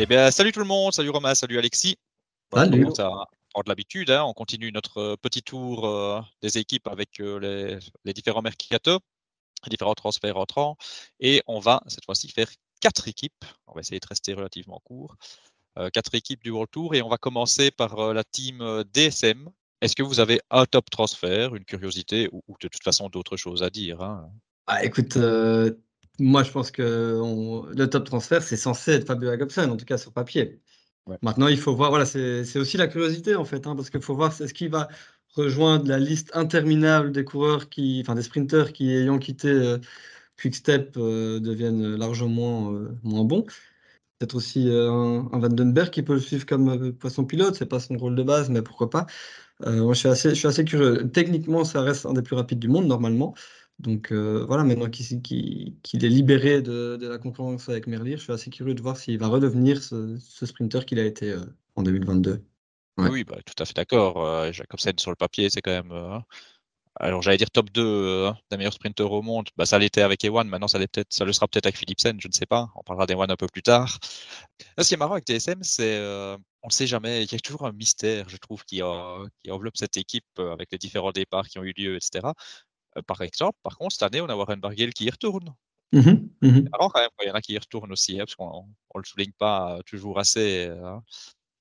Eh bien, salut tout le monde, salut Romain, salut Alexis. salut. On va prendre l'habitude, hein, on continue notre euh, petit tour euh, des équipes avec euh, les, les, différents mercato, les différents transferts entrants, et on va cette fois-ci faire quatre équipes. On va essayer de rester relativement court. quatre équipes du World Tour, et on va commencer par la team DSM. Est-ce que vous avez un top transfert, une curiosité, ou, ou de toute façon d'autres choses à dire hein? Ah, Écoute, moi, je pense que on... le top transfert, c'est censé être Fabio Jacobsen, en tout cas sur papier. Ouais. Maintenant, il faut voir, voilà, c'est aussi la curiosité, en fait, hein, parce qu'il faut voir est-ce qu'il va rejoindre la liste interminable des coureurs, qui, enfin des sprinteurs qui, ayant quitté euh, Quickstep, euh, deviennent largement euh, moins bons. Peut-être aussi euh, un, un Vandenberg qui peut le suivre comme euh, poisson pilote, c'est pas son rôle de base, mais pourquoi pas. moi, je suis, assez, je suis assez curieux. Techniquement, ça reste un des plus rapides du monde, normalement. Donc euh, voilà, maintenant qu'il qu qu est libéré de, de, la concurrence avec Merlier, je suis assez curieux de voir s'il va redevenir ce, ce sprinter qu'il a été euh, en 2022. Ouais. Oui, bah, tout à fait d'accord. Euh, Jacobsen sur le papier, c'est quand même. Alors j'allais dire top 2 euh, des meilleurs sprinters au monde. Bah, ça l'était avec Ewan, maintenant ça, peut ça le sera peut-être avec Philipsen, je ne sais pas. On parlera d'Ewan un peu plus tard. Là, ce qui est marrant avec TSM, c'est on ne sait jamais. Il y a toujours un mystère, je trouve, qui, qui enveloppe cette équipe avec les différents départs qui ont eu lieu, etc. Euh, par exemple, par contre, cette année, on a Warren Barguil qui y retourne. Mmh mh, mmh. Marrant quand même, il y en a qui y retournent aussi, hein, parce qu'on ne le souligne pas toujours assez hein,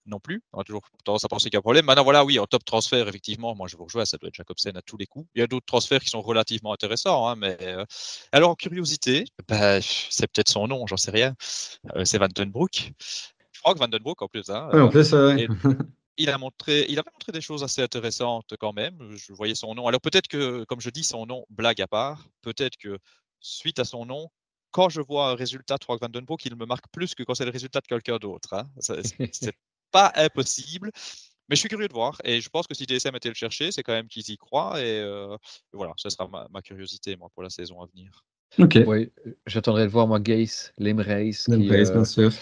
non plus. On a toujours tendance à penser qu'il y a un problème. Maintenant, voilà, oui, en top transfert, effectivement, moi je vous rejoins, ça doit être Jacobsen à tous les coups. Il y a d'autres transferts qui sont relativement intéressants, hein, mais euh... alors en curiosité, bah, c'est peut-être son nom, j'en sais rien. Euh, c'est Vandenbroek. Frank Vandenbroek en plus. Oui, en plus, euh, il a montré, il avait montré des choses assez intéressantes quand même. Je voyais son nom. Alors peut-être que, comme je dis, son nom, blague à part, peut-être que suite à son nom, quand je vois un résultat de Frank Vandenbroek, il me marque plus que quand c'est le résultat de quelqu'un d'autre. Hein. C'est pas impossible. Mais je suis curieux de voir. Et je pense que si DSM était le chercher, c'est quand même qu'ils y croient. Et euh, voilà, ce sera ma, ma, curiosité, moi, pour la saison à venir. Ok. Oui, j'attendrai de voir, moi, Gaze, Lemreis. Lemreis, euh, bien sûr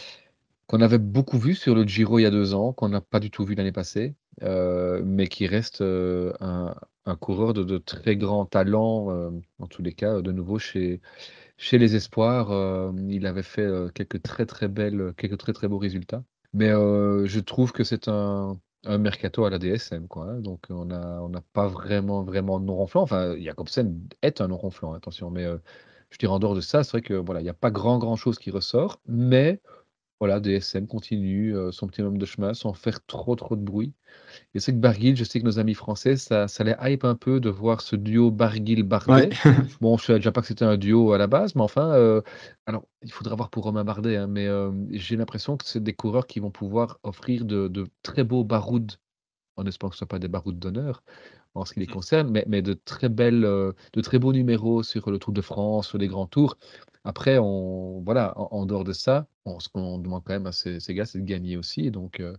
qu'on avait beaucoup vu sur le Giro il y a deux ans, qu'on n'a pas du tout vu l'année passée, euh, mais qui reste euh, un, coureur de, de, très grand talent, euh, en tous les cas, de nouveau chez, les Espoirs. Il avait fait quelques très très belles, quelques très très beaux résultats. Mais je trouve que c'est un, mercato à la DSM, quoi. Hein, donc on n'a pas vraiment vraiment de non ronflant. Enfin, Jacobsen est un non ronflant, attention, mais je dirais en dehors de ça, c'est vrai que voilà, il n'y a pas grand grand chose qui ressort, mais voilà, DSM continue euh, son petit homme de chemin sans faire trop trop de bruit. Et c'est que Barguil, je sais que nos amis français, ça, ça les hype un peu de voir ce duo Barguil-Bardet. Ouais. bon, je ne savais déjà pas que c'était un duo à la base, mais enfin, euh, alors il faudra voir pour Romain Bardet, hein, mais euh, j'ai l'impression que c'est des coureurs qui vont pouvoir offrir de, de très beaux barouds, en espérant que ce ne soient pas des barouds d'honneur en ce qui les concerne, mais, mais de très belles, de très beaux numéros sur le Tour de France, sur les grands tours. Après, on, voilà, en, en dehors de ça, on, ce qu'on demande quand même à ces, ces gars, c'est de gagner aussi. Donc, euh,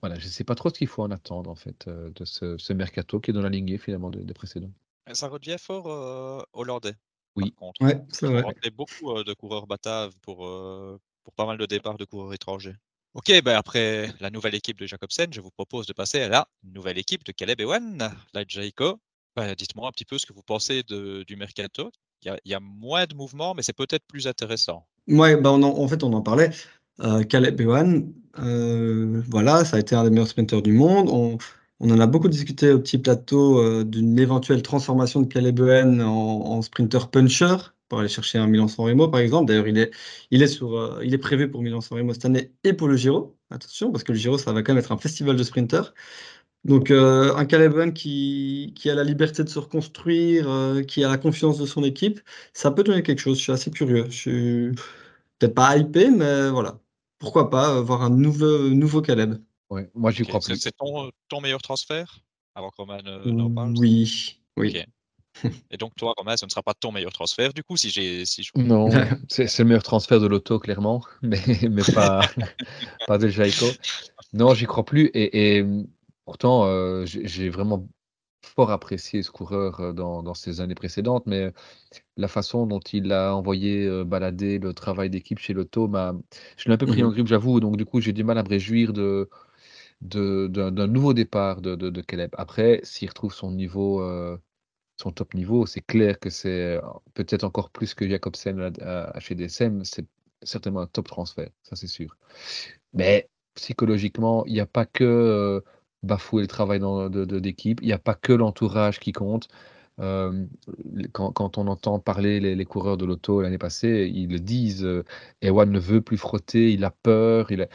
voilà, je ne sais pas trop ce qu'il faut en attendre, en fait, euh, de ce, ce, mercato qui est dans la lignée, finalement, des, précédents. Ça redevient fort euh, hollandais. Oui, contre. Ouais, c'est vrai. On beaucoup euh, de coureurs bataves pour, euh, pour pas mal de départs de coureurs étrangers. Ok, ben après la nouvelle équipe de Jacobsen, je vous propose de passer à la nouvelle équipe de Caleb Ewan, la Jayco. Ben, Dites-moi un petit peu ce que vous pensez de, du mercato. Il y, a, y, a, moins de mouvements, mais c'est peut-être plus intéressant. Ouais, on en, fait, on en parlait. Euh, Caleb Ewan, euh, voilà, ça a été un des meilleurs sprinteurs du monde. On, en a beaucoup discuté au petit plateau euh, d'une éventuelle transformation de Caleb Ewan en, sprinter puncher pour aller chercher un Milan-San Remo, par exemple. D'ailleurs, il est, il, est euh, il est prévu pour Milan-San Remo cette année et pour le Giro. Attention, parce que le Giro, ça va quand même être un festival de sprinters. Donc, euh, un Caleb qui, qui, a la liberté de se reconstruire, euh, qui a la confiance de son équipe, ça peut donner quelque chose. Je suis assez curieux. Je suis peut-être pas hypé, mais voilà. Pourquoi pas voir un nouveau, nouveau Caleb Ouais, moi, j'y okay. crois plus. C'est ton, ton, meilleur transfert avant que Roman euh, n'en parle? Oui, oui. Okay. Et donc, toi, Romain, ce ne sera pas ton meilleur transfert, du coup, si j'ai. Si je... Non, c'est le meilleur transfert de l'auto, clairement, mais, mais pas, pas de Jaiko. Non, j'y crois plus. Et, et pourtant, euh, j'ai vraiment fort apprécié ce coureur dans, dans ces années précédentes, mais la façon dont il a envoyé euh, balader le travail d'équipe chez l'auto, je l'ai un peu pris Mhm. en grippe, j'avoue, donc du coup, j'ai du mal à me réjouir de d'un nouveau départ de, de, de Caleb. Après, s'il retrouve son niveau, euh, son top niveau, c'est clair que c'est peut-être encore plus que Jacobsen à, à, chez DSM. C'est certainement un top transfert, ça c'est sûr. Mais psychologiquement, il n'y a pas que bafouer le travail d'équipe, il n'y a pas que l'entourage qui compte. quand, on entend parler les, coureurs de l'auto l'année passée, ils le disent, Ewan ne veut plus frotter, il a peur, il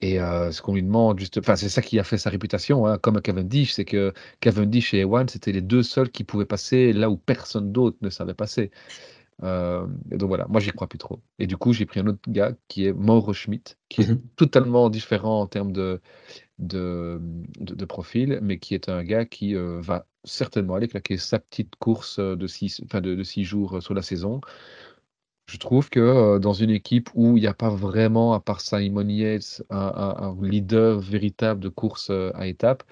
et ce qu'on lui demande, juste, enfin, c'est ça qui a fait sa réputation, hein, comme Cavendish, c'est que Cavendish et Ewan, c'était les deux seuls qui pouvaient passer là où personne d'autre ne savait passer. Et donc voilà, moi j'y crois plus trop. Et du coup, j'ai pris un autre gars qui est Mauro Schmidt, qui est mmh totalement différent en termes de, de, de, profil, mais qui est un gars qui va certainement aller claquer sa petite course de six, enfin de, de six jours sur la saison. Je trouve que dans une équipe où il n'y a pas vraiment, à part Simon Yates, un, leader véritable de course à étapes,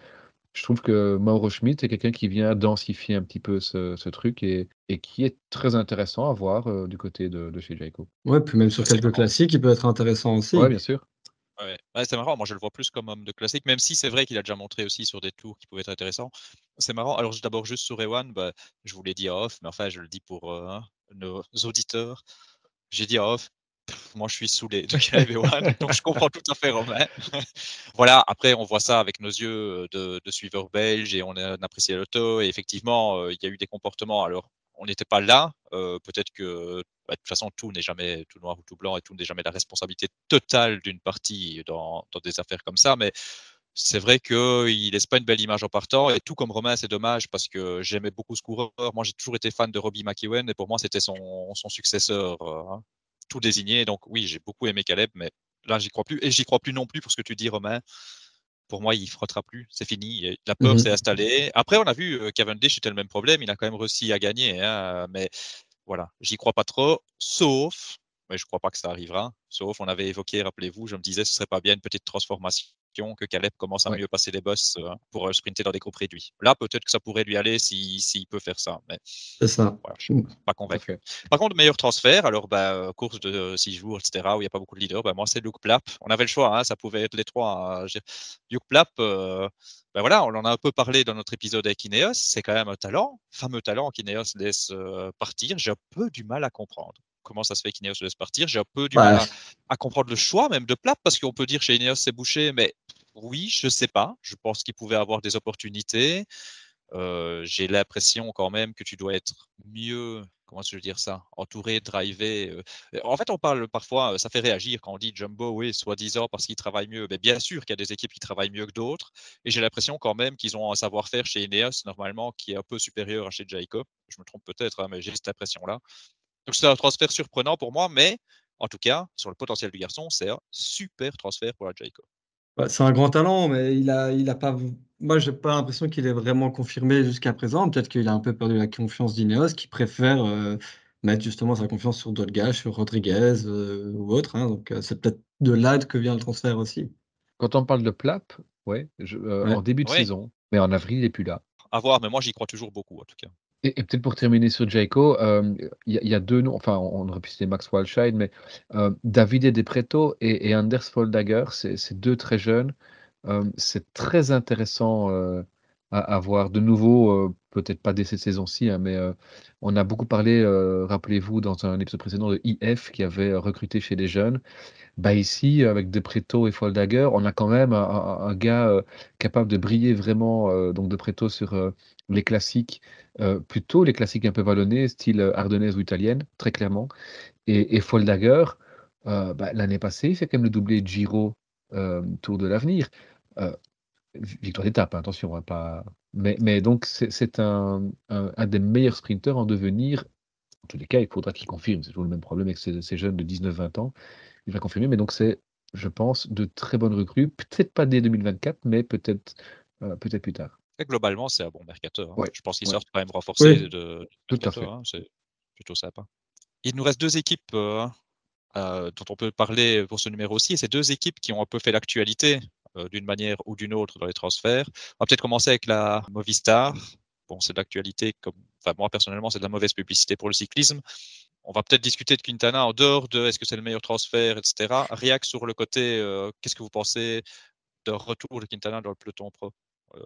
je trouve que Mauro Schmidt est quelqu'un qui vient densifier un petit peu ce, truc et, qui est très intéressant à voir du côté de, chez Jaco. Ouais, puis même sur quelques classiques, il peut être intéressant aussi. Oui, bien sûr. Ouais. c'est marrant, moi je le vois plus comme homme de classique, même si c'est vrai qu'il a déjà montré aussi sur des tours qui pouvaient être intéressants. C'est marrant, alors d'abord juste sur Ewan, bah, je vous l'ai dit off, mais enfin je le dis pour hein, nos auditeurs. J'ai dit off, moi je suis saoulé de donc je comprends tout à fait Romain. voilà, après on voit ça avec nos yeux de, de suiveurs belges et on, a, apprécié l'auto et effectivement euh, il y a eu des comportements. Alors on n'était pas là, euh, peut-être que bah, de toute façon tout n'est jamais tout noir ou tout blanc et tout n'est jamais la responsabilité totale d'une partie dans, des affaires comme ça, mais c'est vrai qu'il laisse pas une belle image en partant. Et tout comme Romain, c'est dommage parce que j'aimais beaucoup ce coureur. Moi, j'ai toujours été fan de Robbie McEwen et pour moi, c'était son, successeur euh, hein, tout désigné. Donc oui, j'ai beaucoup aimé Caleb, mais là, j'y crois plus. Et j'y crois plus non plus pour ce que tu dis, Romain. Pour moi, il frottera plus. C'est fini. La peur mmh s'est installée. Après, on a vu euh, Cavendish était le même problème. Il a quand même réussi à gagner. Hein, mais voilà, j'y crois pas trop. Sauf, mais je crois pas que ça arrivera. Sauf, on avait évoqué, rappelez-vous, je me disais, ce serait pas bien une petite transformation que Caleb commence à mieux passer les boss euh, pour euh, sprinter dans des groupes réduits. Là, peut-être que ça pourrait lui aller s'il peut faire ça. Mais c'est ça. Voilà, je suis pas convaincu. Par contre, meilleur transfert, alors bah, euh, course de 6 jours, etc., où il n'y a pas beaucoup de leaders, bah, moi c'est Luke Plapp. On avait le choix, hein, ça pouvait être les trois. Hein. Luke Plapp, ben voilà, on en a un peu parlé dans notre épisode avec Ineos, c'est quand même un talent, fameux talent qu'Ineos laisse partir. J'ai un peu du mal à comprendre comment ça se fait qu'Ineos laisse partir. J'ai un peu du mal à, comprendre le choix même de Plapp, parce qu'on peut dire chez Ineos c'est bouché, mais oui, je sais pas. Je pense qu'il pouvait avoir des opportunités. Euh, j'ai l'impression quand même que tu dois être mieux, comment je dire ça, entouré, drivé. Euh. En fait, on parle parfois, ça fait réagir quand on dit Jumbo, oui, soi-disant parce qu'il travaille mieux. Mais bien sûr qu'il y a des équipes qui travaillent mieux que d'autres. Et j'ai l'impression quand même qu'ils ont un savoir-faire chez Ineos, normalement, qui est un peu supérieur à chez Jacob. Je me trompe peut-être, hein, mais j'ai cette impression-là. Donc c'est un transfert surprenant pour moi, mais en tout cas, sur le potentiel du garçon, c'est un super transfert pour la Jacob. Bah, c'est un grand talent, mais il a, il a pas. Moi, j'ai pas l'impression qu'il est vraiment confirmé jusqu'à présent. Peut-être qu'il a un peu perdu la confiance d'Ineos, qui préfère euh, mettre justement sa confiance sur d'autres gars, sur Rodriguez euh, ou autre. Hein. donc, euh, c'est peut-être de là que vient le transfert aussi. Quand on parle de Plap, ouais, en début de saison, mais en avril, il n'est plus là. À voir, mais moi, j'y crois toujours beaucoup, en tout cas. Et, peut-être pour terminer sur Jaco, euh, il y, a deux noms, enfin on aurait pu citer Max Walscheid, mais euh, Davide De Preto et, Anders Foldager, c'est deux très jeunes. Euh, c'est très intéressant à, à, voir. De nouveau, peut-être pas dès cette saison-ci, hein, mais on a beaucoup parlé, rappelez-vous, dans un épisode précédent de IF qui avait recruté chez les jeunes. Bah ici, avec De Preto et Foldager, on a quand même un, gars capable de briller vraiment, donc De Preto sur les classiques, euh, plutôt les classiques un peu vallonnés, style euh, ardennaise ou italienne, très clairement. Et, et Foldager, euh, bah, l'année passée, il fait quand même le doublé Giro Tour de l'avenir. victoire d'étape, hein, attention, hein, pas... mais, donc c'est un, un, des meilleurs sprinteurs en devenir. En tous les cas, il faudra qu'il confirme. C'est toujours le même problème avec ces, ces jeunes de 19-20 ans. Il va confirmer, mais donc c'est, je pense, de très bonnes recrues. Peut-être pas dès 2024, mais peut-être peut-être plus tard globalement, c'est un bon mercateur. Hein. Je pense qu'ils sortent quand même renforcés de, Tout à fait. Hein, c'est plutôt sympa. Il nous reste deux équipes euh, euh, dont on peut parler pour ce numéro aussi. Et c'est deux équipes qui ont un peu fait l'actualité euh, d'une manière ou d'une autre dans les transferts. On va peut-être commencer avec la Movistar. Bon, c'est de l'actualité. Comme... Enfin, moi, personnellement, c'est de la mauvaise publicité pour le cyclisme. On va peut-être discuter de Quintana en dehors de est-ce que c'est le meilleur transfert, etc. Riac sur le côté, qu'est-ce que vous pensez de retour de Quintana dans le peloton pro?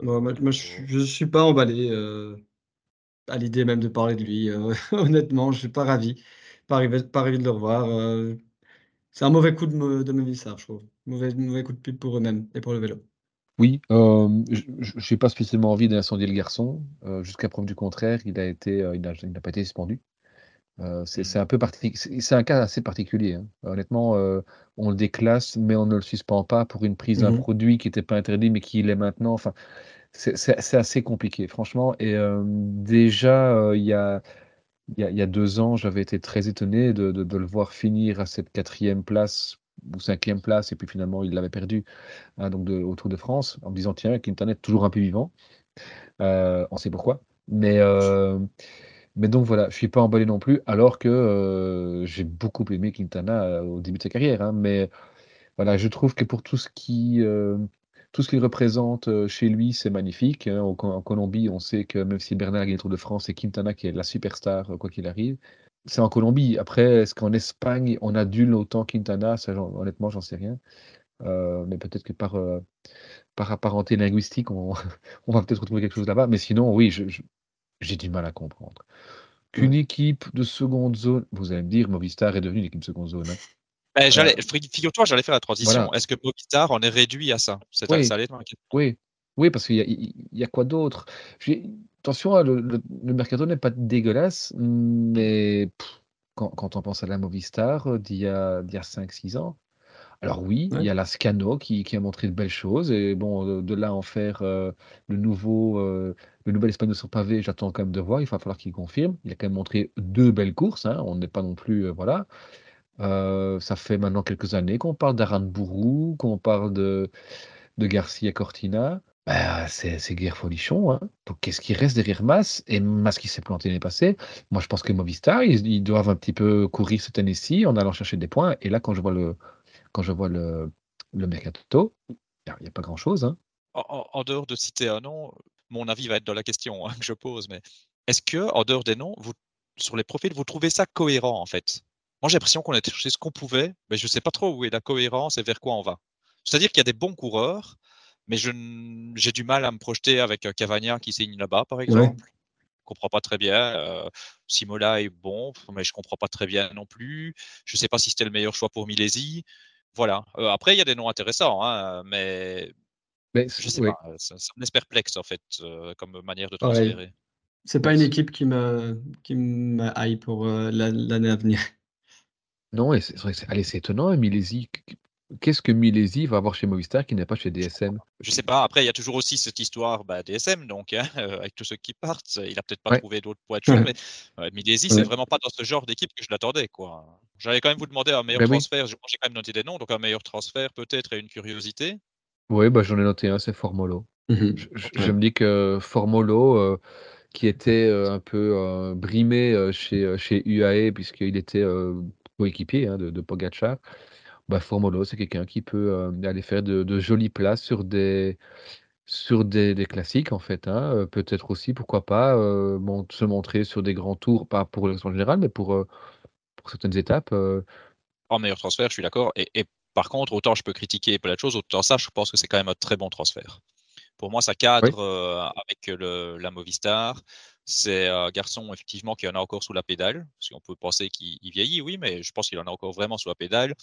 Moi, moi, je ne suis pas emballé euh, à l'idée même de parler de lui. Euh, honnêtement, je suis pas ravi. Pas ravi, pas ravi de le revoir. Euh. C'est un mauvais coup de, de Movistar, je trouve. Mauvais, mauvais coup de pub pour eux-mêmes et pour le vélo. Oui, euh, je n'ai pas spécialement envie d'incendier le garçon. Euh, jusqu'à preuve du contraire, il a été, euh, il n'a pas été suspendu. C'est mmh. un peu c'est un cas assez particulier. Hein. Honnêtement, on le déclasse, mais on ne le suspend pas pour une prise d'un mmh produit qui n'était pas interdit, mais qui l'est maintenant. Enfin, c'est assez compliqué, franchement. Et déjà, il y a il y a, deux ans, j'avais été très étonné de, le voir finir à cette quatrième place ou cinquième place, et puis finalement, il l'avait perdu hein, donc de, au Tour de France, en me disant, tiens, Quintana est toujours un peu vivant. Euh, on sait pourquoi. Mais, euh, mais donc voilà, je suis pas emballé non plus, alors que euh, j'ai beaucoup aimé Quintana au début de sa carrière. Hein. mais voilà, je trouve que pour tout ce qui tout ce qu'il représente euh, chez lui, c'est magnifique. Hein. En, Colombie, on sait que même si Bernard gagne le Tour de France, c'est Quintana qui est la superstar, euh, quoi qu'il arrive. C'est en Colombie. Après, est-ce qu'en Espagne, on adule autant Quintana? Ça, Honnêtement, j'en sais rien. Euh, mais peut-être que par, par apparenté linguistique, on, va peut-être retrouver quelque chose là-bas. Mais sinon, oui, j'ai du mal à comprendre. Qu'une équipe de seconde zone, vous allez me dire, Movistar est devenue une équipe de seconde zone. Hein. Ben, figure-toi, j'allais faire la transition. Est-ce que Movistar en est réduit à ça? C'est oui. ça oui. oui, parce qu'il y, a, y a quoi d'autre? Attention, hein, le, le, mercato n'est pas dégueulasse, mais quand, quand, on pense à la Movistar d'il y a, a 5-6 ans, alors oui, il y a la Scano qui, qui, a montré de belles choses, et bon, de, là en faire euh, le nouveau, euh, le nouvel Espagnol sur pavé, j'attends quand même de voir, il va falloir qu'il confirme. Il a quand même montré deux belles courses, hein, on n'est pas non plus, voilà. Euh, ça fait maintenant quelques années qu'on parle d'Aranburu, qu'on parle de, de Garcia Cortina. Bah, c'est guerre folichon. Hein. Donc, qu'est-ce qui reste derrière Mas? Et Mas qui s'est planté l'année passée. Moi, je pense que Movistar, ils, doivent un petit peu courir cette année-ci en allant chercher des points. Et là, quand je vois le, quand je vois le, le Mercato, il n'y a, pas grand-chose. Hein. En, dehors de citer un nom, mon avis va être dans la question hein, que je pose. Mais est-ce que, en dehors des noms, vous, sur les profils, vous trouvez ça cohérent en fait? Moi, j'ai l'impression qu'on a cherché ce qu'on pouvait, mais je ne sais pas trop où est la cohérence et vers quoi on va. C'est-à-dire qu'il y a des bons coureurs, mais j'ai du mal à me projeter avec euh, Cavagna qui signe là-bas, par exemple. Je ne comprends pas très bien. Euh, Simola est bon, mais je ne comprends pas très bien non plus. Je ne sais pas si c'était le meilleur choix pour Milesi. Voilà. Euh, après, il y a des noms intéressants, hein, mais, mais je sais pas. Ça, me laisse perplexe, en fait, comme manière de transférer. C'est pas une équipe qui me qui pour l'année à venir. Non, et c'est vrai allez, c'est étonnant, hein, Qu'est-ce que Milesi va avoir chez Movistar qui n'est pas chez DSM? Je sais pas. Après, il y a toujours aussi cette histoire bah, DSM, donc hein, euh, avec tous ceux qui partent, il a peut-être pas trouvé d'autres poitures, mais euh, Milesi, c'est vraiment pas dans ce genre d'équipe que je l'attendais, quoi. J'allais quand même vous demander un meilleur ben transfert. J'ai quand même noté des noms, donc un meilleur transfert peut-être et une curiosité. Oui, bah, j'en ai noté un, c'est Formolo. Mmh je, me dis que Formolo, euh, qui était un peu brimé chez, chez UAE, puisqu'il était coéquipier hein, de, de Pogacar, bah, Formolo, c'est quelqu'un qui peut euh, aller faire de, jolies places sur des, sur des, classiques, en fait. Hein. Euh, peut-être aussi, pourquoi pas, euh, se montrer sur des grands tours, pas pour le général, mais pour, pour certaines étapes. En meilleur transfert, je suis d'accord. Et, par contre, autant je peux critiquer plein de choses, autant ça, je pense que c'est quand même un très bon transfert. Pour moi, ça cadre avec le, la Movistar. C'est un garçon, effectivement, qui en a encore sous la pédale. Si on peut penser qu'il vieillit, oui, mais je pense qu'il en a encore vraiment sous la pédale.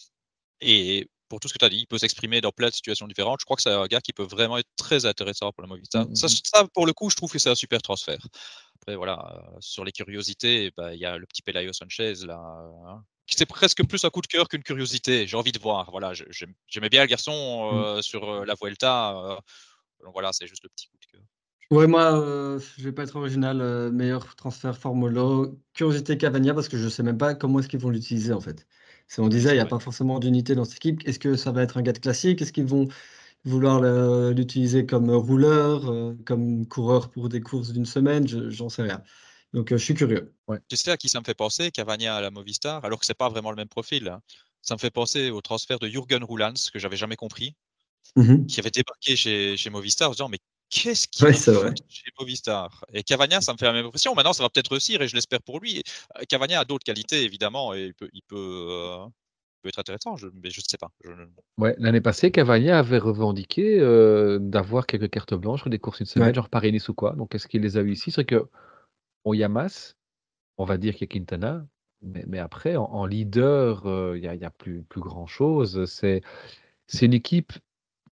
Et pour tout ce que tu as dit, il peut s'exprimer dans plein de situations différentes. Je crois que c'est un gars qui peut vraiment être très intéressant pour la Movistar. Mmh, mmh. Ça, pour le coup, je trouve que c'est un super transfert. Après, voilà, euh, sur les curiosités, bah, il y a le petit Pelayo Sanchez, là, hein, c'est presque plus un coup de cœur qu'une curiosité. J'ai envie de voir. Voilà, j'aimais bien le garçon mmh. euh, sur euh, la Vuelta. donc voilà, c'est juste le petit coup de cœur. Ouais, moi, euh, je vais pas être original. Euh, meilleur transfert Formolo. Curiosité Cavagna, parce que je sais même pas comment est-ce qu'ils vont l'utiliser, en fait. Si on disait, il n'y a pas forcément d'unité dans cette équipe. Est-ce que ça va être un gars de classique? Est-ce qu'ils vont vouloir l'utiliser comme rouleur, euh, comme coureur pour des courses d'une semaine? Je j'en sais rien. Donc, je suis curieux. Ouais. Tu sais à qui ça me fait penser, Cavagna à la Movistar, alors que c'est pas vraiment le même profil. Hein. Ça me fait penser au transfert de Jürgen Roulans, que j'avais jamais compris, mmh qui avait débarqué chez, chez Movistar en disant mais qu'est-ce qu'il ouais, fait chez Movistar? Et Cavagna, ça me fait la même impression. Maintenant, ça va peut-être réussir et je l'espère pour lui. Euh, Cavagna a d'autres qualités, évidemment, et il peut, il peut, euh, peut être intéressant, je, mais je ne sais pas. Ouais, L'année passée, Cavagna avait revendiqué euh, d'avoir quelques cartes blanches des courses une semaine, genre Paris-Nice ou quoi. Donc, est-ce qu'il les a eu ici? C'est que, au Yamas, on va dire qu'il y a Quintana, Mais, après, en, leader, il n'y a, plus, plus grand-chose. C'est une équipe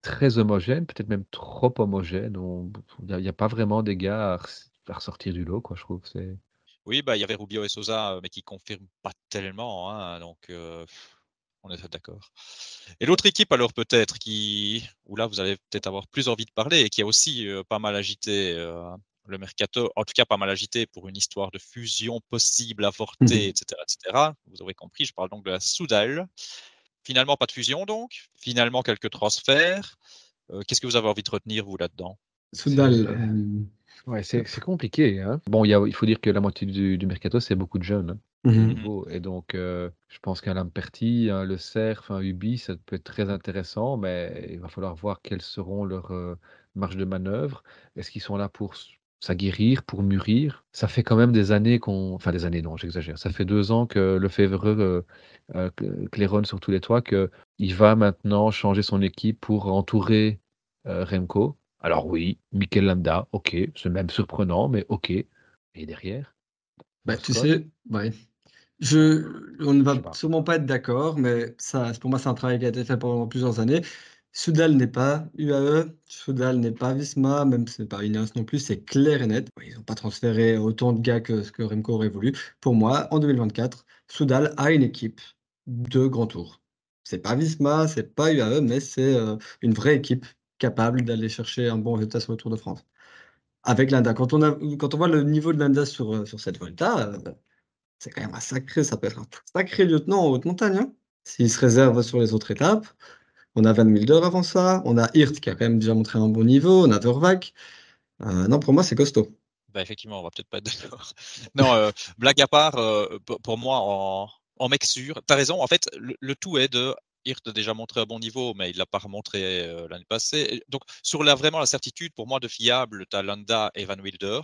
très homogène, peut-être même trop homogène. Il n'y a, pas vraiment des gars à, ressortir du lot, quoi, je trouve. Oui, bah, il y avait Rubio et Sosa, mais qui ne confirment pas tellement. Hein, donc, on est d'accord. Et l'autre équipe, alors peut-être, qui, où là, vous allez peut-être avoir plus envie de parler, et qui a aussi pas mal agité le mercato, en tout cas pas mal agité pour une histoire de fusion possible, avortée, etc., mmh etc. Vous aurez compris, je parle donc de la Soudal. Finalement, pas de fusion donc. Finalement, quelques transferts. Qu'est-ce que vous avez envie de retenir, vous, là-dedans? Soudal. Ouais, c'est compliqué. Hein. Bon, il faut dire que la moitié du, mercato, c'est beaucoup de jeunes. Hein. Mmh et donc, euh, je pense qu'un Lamperti, un Le Cerf, un Ubi, ça peut être très intéressant, mais il va falloir voir quelles seront leurs euh, marges de manœuvre. Est-ce qu'ils sont là pour s'aguerrir, pour mûrir Ça fait quand même des années qu'on. Enfin, des années, non, j'exagère. Ça fait deux ans que le euh, euh claironne sur tous les toits qu'il va maintenant changer son équipe pour entourer Remco. Alors, oui, Mikel Landa, ok, c'est même surprenant, mais ok. Et derrière? Bah, Tu sais, ouais. Je, on ne va sûrement pas être d'accord, mais ça, pour moi, c'est un travail qui a été fait pendant plusieurs années. Soudal n'est pas UAE, Soudal n'est pas Visma, même si c'est pas Ineos non plus, c'est clair et net. Ils n'ont pas transféré autant de gars que ce que Remco aurait voulu. Pour moi, en 2024, Soudal a une équipe de grand tour. C'est pas Visma, c'est pas UAE, mais c'est euh, une vraie équipe capable d'aller chercher un bon résultat sur le Tour de France. Avec l'Inda. Quand on, voit le niveau de l'Inda sur, euh, cette Volta, euh, c'est quand même un sacré, ça un sacré lieutenant en haute montagne. Hein. S'il se réserve sur les autres étapes. On a Van Milder avant ça, on a Hirt qui a quand même déjà montré un bon niveau, on a Vervac. Euh, non, pour moi, c'est costaud. Bah, effectivement, on va peut-être pas être d'accord. non, blague à part, pour moi, en, mec sûr, tu as raison, en fait, le, tout est de Hirt déjà montré un bon niveau, mais il l'a pas remontré l'année passée. Donc, sur la, vraiment la certitude, pour moi, de fiable, tu as Landa et Van Wilder.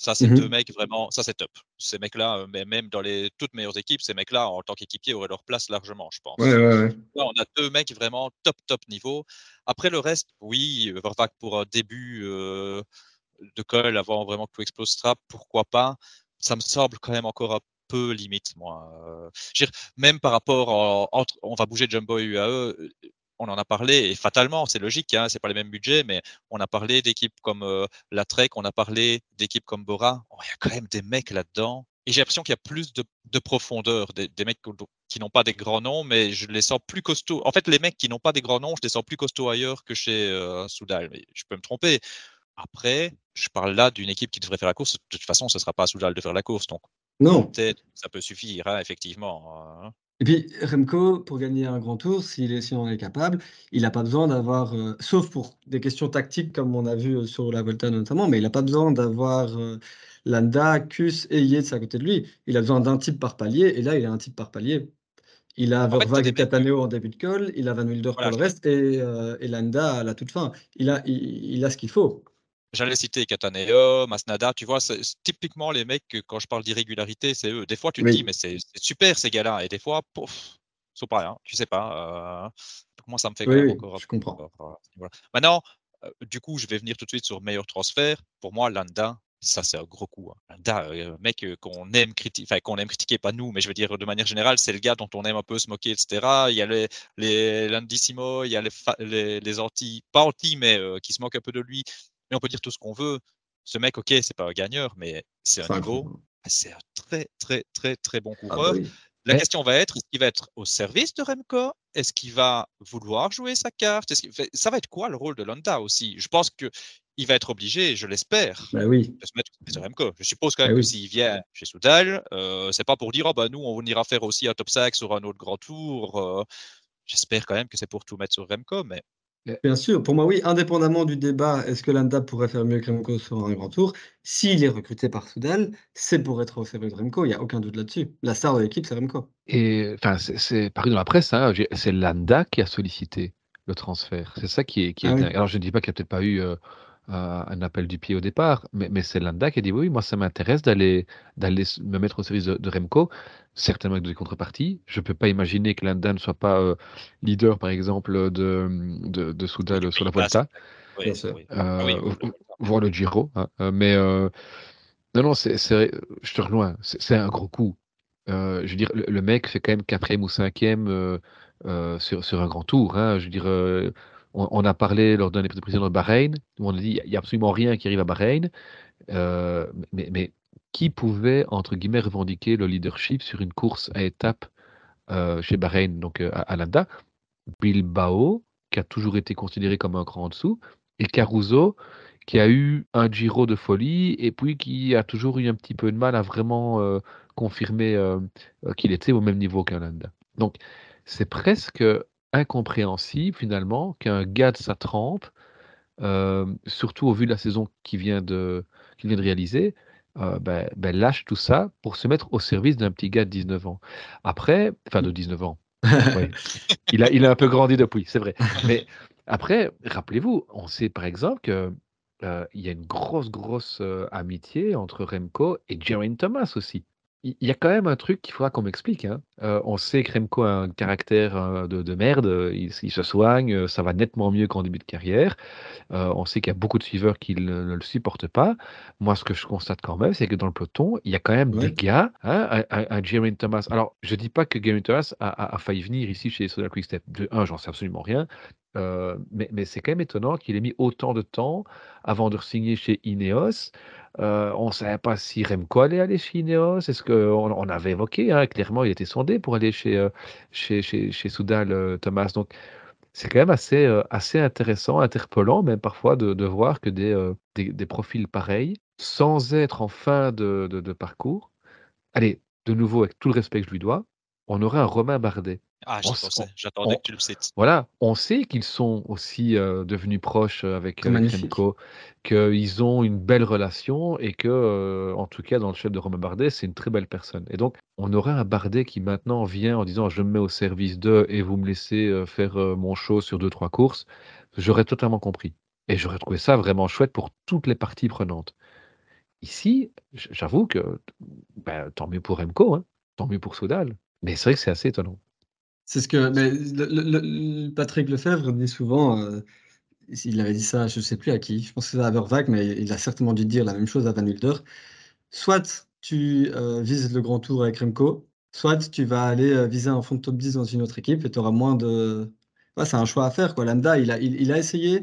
Ça, c'est deux mmh mecs vraiment, ça c'est top. Ces mecs-là, mais même dans les toutes meilleures équipes, ces mecs-là, en tant qu'équipiers, auraient leur place largement, je pense. Là, on a deux mecs vraiment top, top niveau. Après le reste, oui, Vervac pour un début de col, avant vraiment que tout explose trap, pourquoi pas? Ça me semble quand même encore un peu limite, moi. même par rapport, entre, on va bouger Jumbo et UAE, on en a parlé, et fatalement, c'est logique, hein, c'est pas les mêmes budgets, mais on a parlé d'équipes comme la Trek, on a parlé d'équipes comme Bora. Oh, il y a quand même des mecs là-dedans. Et j'ai l'impression qu'il y a plus de, profondeur, des, mecs qui n'ont pas des grands noms, mais je les sens plus costauds. En fait, les mecs qui n'ont pas des grands noms, je les sens plus costauds ailleurs que chez Soudal. Mais je peux me tromper. Après, je parle là d'une équipe qui devrait faire la course. De toute façon, ce ne sera pas à Soudal de faire la course. Donc, non. Peut-être ça peut suffire, hein, effectivement. Et puis Remco, pour gagner un grand tour, s'il est, si on est capable, il n'a pas besoin d'avoir, euh, sauf pour des questions tactiques comme on a vu euh, sur la Volta notamment, mais il n'a pas besoin d'avoir euh, Landa, Kus et Yates à côté de lui. Il a besoin d'un type par palier, et là, il a un type par palier. Il a Vervaag et Cataneo en début de col, il a Van Wilder pour le reste, et, Landa à la toute fin. Il a, il a ce qu'il faut. J'allais citer Cataneo, Masnada, tu vois, c'est typiquement les mecs, quand je parle d'irrégularité, c'est eux. Des fois, tu te dis, mais c'est super ces gars-là, et des fois, pouf, c'est pas rien, tu sais pas. Euh, moi, ça me fait oui, encore. Je comprends. Maintenant, euh, du coup, je vais venir tout de suite sur meilleur transfert. Pour moi, Landa, ça c'est un gros coup. Hein. Landa, euh, mec qu'on aime critiquer, enfin qu'on aime critiquer, pas nous, mais je veux dire de manière générale, c'est le gars dont on aime un peu se moquer, etc. Il y a les, les Landissimo, il y a les, les, anti, pas anti, mais qui se moquent un peu de lui mais on peut dire tout ce qu'on veut. Ce mec, ok, c'est pas un gagneur, mais c'est un niveau. C'est un très, très, très, très bon ah bah coureur. La question va être, est-ce qu'il va être au service de Remco? Est-ce qu'il va vouloir jouer sa carte? Ça va être quoi le rôle de Landa aussi? Je pense qu'il va être obligé, je l'espère, bah oui. de se mettre au service de Remco. Je suppose quand bah même que s'il vient chez Soudal, euh, c'est pas pour dire, oh, bah, nous, on ira faire aussi un top 5 sur un autre grand tour. Euh, j'espère quand même que c'est pour tout mettre sur Remco, mais Bien sûr, pour moi, oui, indépendamment du débat, est-ce que Landa pourrait faire mieux que Remco sur un grand tour? S'il est recruté par Soudal, c'est pour être au service de Remco, il n'y a aucun doute là-dessus. La star de l'équipe, c'est Remco. Et enfin, c'est paru dans la presse, hein, c'est Landa qui a sollicité le transfert. C'est ça qui est. Qui est ah Alors, je ne dis pas qu'il n'y a peut-être pas eu euh, un appel du pied au départ, mais, mais c'est Landa qui a dit oui, moi ça m'intéresse d'aller d'aller me mettre au service de, Remco, certainement avec des contreparties. Je ne peux pas imaginer que Landa ne soit pas euh, leader, par exemple, de, de, de Soudal sur la Volta, oui, euh, voir le Giro. Hein. Euh, mais non, non, c'est, je te rejoins, c'est un gros coup. je veux dire, le, mec fait quand même quatrième ou cinquième sur, sur, un grand tour. Hein. Je veux dire, on, a parlé lors d'un épisode précédent de Bahreïn, où on a dit il n'y a absolument rien qui arrive à Bahreïn. mais, mais, qui pouvait, entre guillemets, revendiquer le leadership sur une course à étapes chez Bahreïn, donc à, à Landa? Bilbao, qui a toujours été considéré comme un cran en dessous, et Caruso, qui a eu un Giro de folie, et puis qui a toujours eu un petit peu de mal à vraiment euh, confirmer euh, euh, qu'il était au même niveau qu'un Landa. Donc, c'est presque incompréhensible finalement qu'un gars de sa trempe, surtout au vu de la saison qu'il vient de, vient de réaliser, ben, ben, lâche tout ça pour se mettre au service d'un petit gars de 19 ans. Après, enfin de 19 ans, il, a, il a un peu grandi depuis, c'est vrai. Mais après, rappelez-vous, on sait par exemple qu'il euh, y a une grosse, grosse euh, amitié entre Remco et Geraint Thomas aussi il y a quand même un truc qu'il faudra qu'on m'explique. Hein. Euh, on sait que Remco a un caractère euh, de, merde, il, se soigne, euh, ça va nettement mieux qu'en début de carrière. on sait qu'il y a beaucoup de suiveurs qui ne, le supportent pas. Moi, ce que je constate quand même, c'est que dans le peloton, il y a quand même des gars, hein, un, Jeremy Thomas. Alors, je dis pas que Jeremy Thomas a, failli venir ici chez Soda Quickstep. De un, j'en sais absolument rien. Mais, mais c'est quand même étonnant qu'il ait mis autant de temps avant de signer chez Ineos. Euh, on ne savait pas si Remco allait aller chez Ineos. Est-ce on avait évoqué, hein, clairement, il était sondé pour aller chez, euh, Soudal, euh, Thomas. Donc, c'est quand même assez, intéressant, interpellant, même parfois, de, voir que des, profils pareils, sans être en fin de parcours, allez, de nouveau, avec tout le respect que je lui dois, on aurait un Romain Bardet. Ah, j'attendais que tu le cites. Voilà, on sait qu'ils sont aussi euh, devenus proches euh, avec euh, qu'ils ont une belle relation et que, en tout cas, dans le chef de Romain Bardet, c'est une très belle personne. Et donc, on aurait un Bardet qui maintenant vient en disant je me mets au service d'eux et vous me laissez faire mon show sur deux, trois courses. J'aurais totalement compris. Et j'aurais trouvé ça vraiment chouette pour toutes les parties prenantes. Ici, j'avoue que ben, tant mieux pour Remco, hein, tant mieux pour Soudal. Mais c'est vrai que c'est assez étonnant. C'est ce que Patrick Lefebvre dit souvent, euh, il avait dit ça, je ne sais plus à qui, je pense que c'est à Vervac, mais il a certainement dû dire la même chose à Van Wilder. Soit tu euh, vises le grand tour avec Remco, soit tu vas aller euh, viser un fond de top 10 dans une autre équipe et tu auras moins de. c'est un choix à faire. Quoi. Landa, il a, essayé.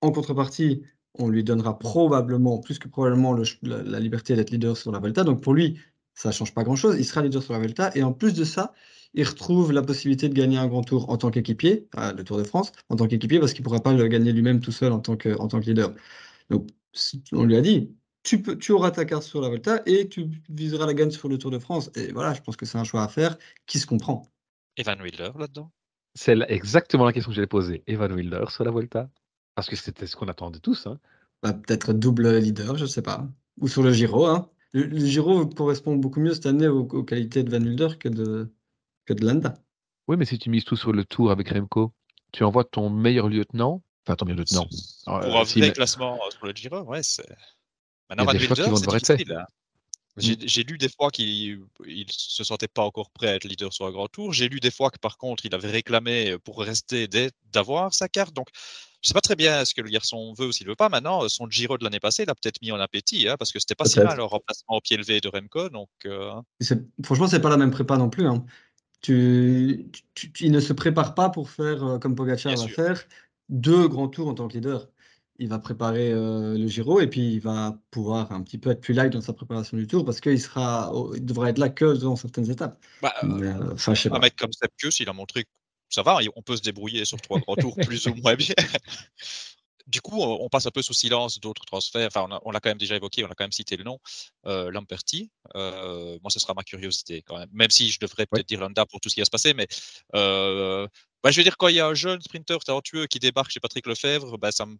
En contrepartie, on lui donnera probablement, plus que probablement, la, liberté d'être leader sur la Volta. Donc pour lui, ça ne change pas grand-chose. Il sera leader sur la Volta. Et en plus de ça, il retrouve la possibilité de gagner un grand tour en tant qu'équipier, le Tour de France, en tant qu'équipier, parce qu'il ne pourra pas le gagner lui-même tout seul en tant que, en tant que leader. Donc, on lui a dit, tu, peux, tu auras ta carte sur la Volta et tu viseras la gagne sur le Tour de France. Et voilà, je pense que c'est un choix à faire qui se comprend? Evan Wilder là-dedans C'est exactement la question que j'allais poser. Evan Wilder sur la Volta Parce que c'était ce qu'on attendait tous. Hein. Bah, peut-être double leader, je ne sais pas. Ou sur le Giro. Hein. Le, Giro correspond beaucoup mieux cette année aux, qualités de Van Wilder que de, que de Landa. Oui, mais si tu mises tout sur le tour avec Remco, tu envoies ton meilleur lieutenant, enfin ton meilleur lieutenant. Pour euh, un vrai classement euh, sur le Giro, ouais, c'est. Maintenant, Van Wilder, c'est difficile. Hein. Mm. J'ai lu des fois qu'il ne se sentait pas encore prêt à être leader sur un grand tour. J'ai lu des fois que par contre, il avait réclamé pour rester d'avoir sa carte. Donc, je sais pas très bien ce que le garçon veut ou s'il veut pas. Maintenant, son Giro de l'année passée, il a peut-être mis en appétit, hein, parce que c'était pas si mal le remplacement au pied levé de Remco. Donc, euh... franchement, c'est pas la même prépa non plus. Hein. Tu, il ne se prépare pas pour faire euh, comme Pogacar va faire deux grands tours en tant que leader il va préparer euh, le Giro et puis il va pouvoir un petit peu être plus light dans sa préparation du Tour parce qu'il sera, il devrait être là que dans certaines étapes. Bah, euh, un mec comme Seppius, il a montré que ça va, on peut se débrouiller sur trois grands tours plus ou moins bien. Du coup, on passe un peu sous silence d'autres transferts. Enfin, on l'a quand même déjà évoqué, on a quand même cité le nom, euh, Lamperti. Euh, moi, ce sera ma curiosité quand même. Même si je devrais peut-être dire Landa pour tout ce qui va se passer, mais bah, je veux dire, quand il y a un jeune sprinter talentueux qui débarque chez Patrick Lefebvre, bah, ça me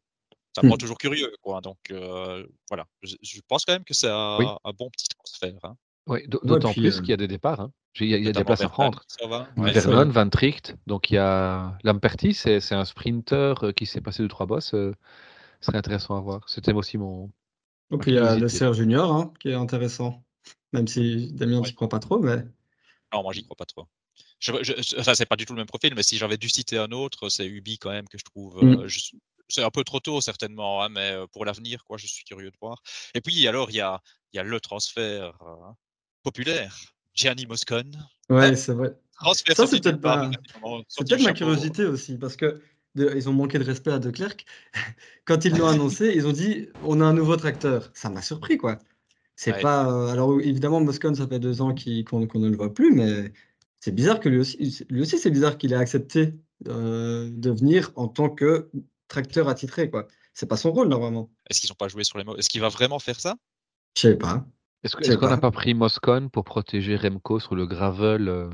ça me rend mmh. toujours curieux. Quoi. Donc voilà, je, pense quand même que c'est un, bon petit transfert. Hein. Oui, d'autant plus qu'il y a des départs. Hein. Il y a, des places à prendre. Vernon, Van Tricht, donc il y a Lamperti, c'est un sprinter qui s'est passé de trois bosses. Ce serait intéressant à voir. C'était aussi mon. Donc il y a le Serre Junior hein, qui est intéressant. Même si Damien, tu crois pas trop, mais. Non, moi, j'y crois pas trop. Je, enfin, c'est pas du tout le même profil, mais si j'avais dû citer un autre, c'est Ubi quand même que je trouve. Mmh c'est un peu trop tôt certainement, hein, mais pour l'avenir, quoi, je suis curieux de voir. Et puis alors, il y a, y a le transfert populaire Gianni Moscon. Ouais, c'est vrai. Transfert Ça, c'est peut-être ma- quasiment, C'est peut-être ma curiosité aussi, parce que de- ils ont manqué de respect à De Klerk. Quand ils l'ont annoncé, ils ont dit on a un nouveau tracteur. Ça m'a surpris, quoi. C'est Ouais. pas. euh, alors, évidemment, Moscone, ça fait deux ans qu'on ne le voit plus, mais c'est bizarre que lui aussi, lui aussi c'est bizarre qu'il ait accepté euh, de venir en tant que tracteur attitré, quoi. C'est pas son rôle, normalement. Est-ce qu'ils n'ont pas joué sur les mots? Est-ce qu'il va vraiment faire ça? Je sais pas. Est-ce qu'on n'a pas. pris Moscone pour protéger Remco sur le gravel euh,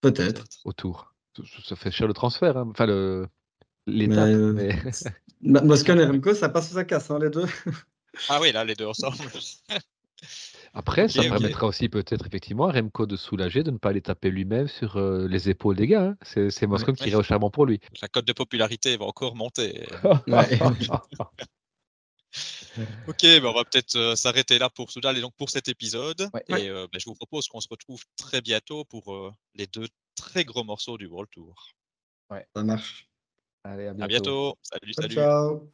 Peut-être. autour? Ça, ça fait cher le transfert, hein. enfin le l'étape. euh, mais- Moscone et Remco, ça passe ou ça casse, hein, les deux? Ah oui, là, les deux ensemble. Après, ça permettra aussi peut-être effectivement à Remco de soulager, de ne pas aller taper lui-même sur euh, les épaules des gars. hein. C'est Moscone qui irait au charbon pour lui. La cote de popularité va encore monter. ok, bah on va peut-être euh, s'arrêter là pour Soudal et donc pour cet épisode. Et euh, bah, je vous propose qu'on se retrouve très bientôt pour euh, les deux très gros morceaux du World Tour. Ouais, ça marche. Allez, à bientôt. À bientôt. Salut, salut. Ciao.